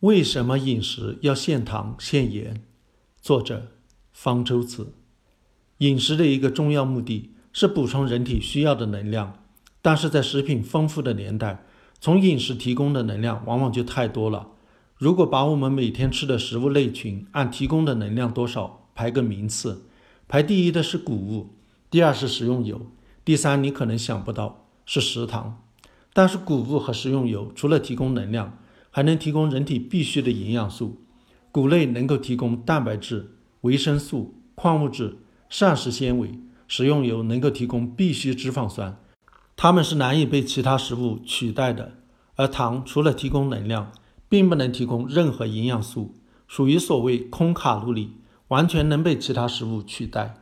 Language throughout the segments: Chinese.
为什么饮食要限糖限盐？作者方舟子。饮食的一个重要目的是补充人体需要的能量，但是在食品丰富的年代，从饮食提供的能量往往就太多了。如果把我们每天吃的食物类群按提供的能量多少排个名次，排第一的是谷物，第二是食用油，第三你可能想不到是食糖。但是谷物和食用油除了提供能量，还能提供人体必需的营养素，谷类能够提供蛋白质、维生素、矿物质、膳食纤维；食用油能够提供必需脂肪酸，它们是难以被其他食物取代的。而糖除了提供能量，并不能提供任何营养素，属于所谓空卡路里，完全能被其他食物取代。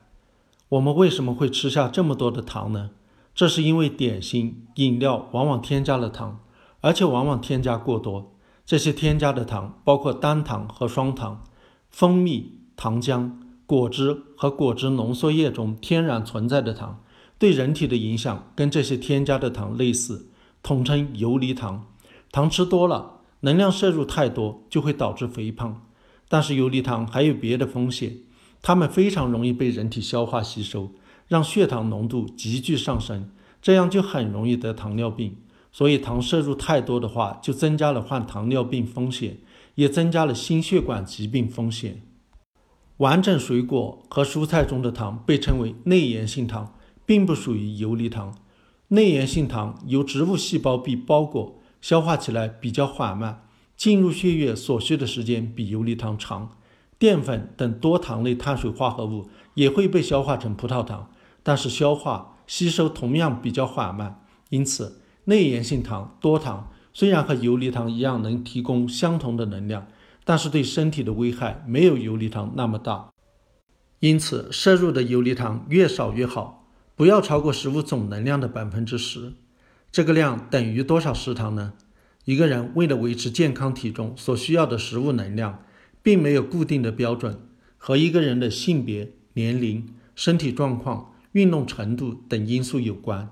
我们为什么会吃下这么多的糖呢？这是因为点心、饮料往往添加了糖，而且往往添加过多。这些添加的糖包括单糖和双糖、蜂蜜、糖浆、果汁和果汁浓缩液中天然存在的糖，对人体的影响跟这些添加的糖类似，统称游离糖。糖吃多了，能量摄入太多就会导致肥胖。但是游离糖还有别的风险，它们非常容易被人体消化吸收，让血糖浓度急剧上升，这样就很容易得糖尿病。所以，糖摄入太多的话，就增加了患糖尿病风险，也增加了心血管疾病风险。完整水果和蔬菜中的糖被称为内源性糖，并不属于游离糖。内源性糖由植物细胞壁包裹，消化起来比较缓慢，进入血液所需的时间比游离糖长。淀粉等多糖类碳水化合物也会被消化成葡萄糖，但是消化吸收同样比较缓慢，因此。内源性糖、多糖虽然和游离糖一样能提供相同的能量，但是对身体的危害没有游离糖那么大。因此，摄入的游离糖越少越好，不要超过食物总能量的百分之十。这个量等于多少食糖呢？一个人为了维持健康体重所需要的食物能量，并没有固定的标准，和一个人的性别、年龄、身体状况、运动程度等因素有关。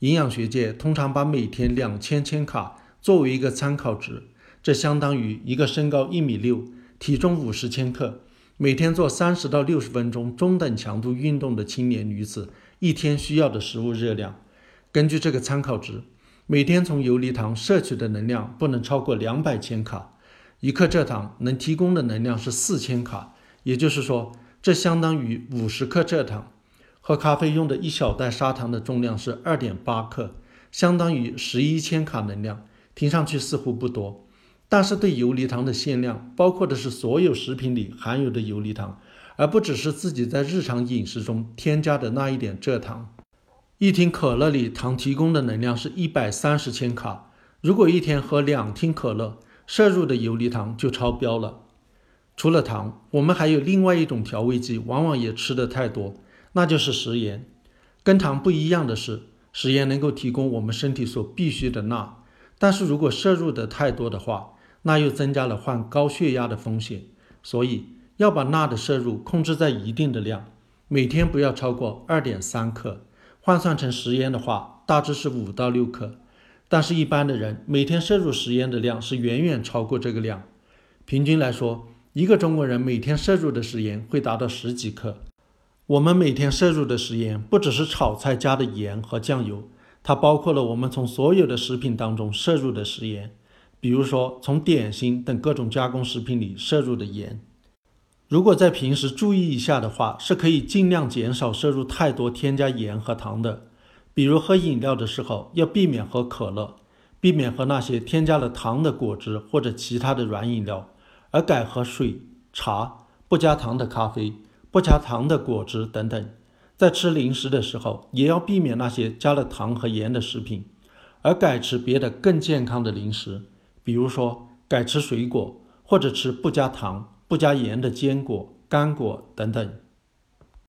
营养学界通常把每天两千千卡作为一个参考值，这相当于一个身高一米六、体重五十千克、每天做三十到六十分钟中等强度运动的青年女子一天需要的食物热量。根据这个参考值，每天从游离糖摄取的能量不能超过两百千卡。一克蔗糖能提供的能量是四千卡，也就是说，这相当于五十克蔗糖。喝咖啡用的一小袋砂糖的重量是二点八克，相当于十一千卡能量。听上去似乎不多，但是对游离糖的限量包括的是所有食品里含有的游离糖，而不只是自己在日常饮食中添加的那一点蔗糖。一听可乐里糖提供的能量是一百三十千卡，如果一天喝两听可乐，摄入的游离糖就超标了。除了糖，我们还有另外一种调味剂，往往也吃的太多。那就是食盐，跟糖不一样的是，食盐能够提供我们身体所必需的钠，但是如果摄入的太多的话，那又增加了患高血压的风险。所以要把钠的摄入控制在一定的量，每天不要超过二点三克，换算成食盐的话，大致是五到六克。但是，一般的人每天摄入食盐的量是远远超过这个量。平均来说，一个中国人每天摄入的食盐会达到十几克。我们每天摄入的食盐不只是炒菜加的盐和酱油，它包括了我们从所有的食品当中摄入的食盐，比如说从点心等各种加工食品里摄入的盐。如果在平时注意一下的话，是可以尽量减少摄入太多添加盐和糖的。比如喝饮料的时候，要避免喝可乐，避免喝那些添加了糖的果汁或者其他的软饮料，而改喝水、茶，不加糖的咖啡。不加糖的果汁等等，在吃零食的时候，也要避免那些加了糖和盐的食品，而改吃别的更健康的零食，比如说改吃水果，或者吃不加糖、不加盐的坚果、干果等等。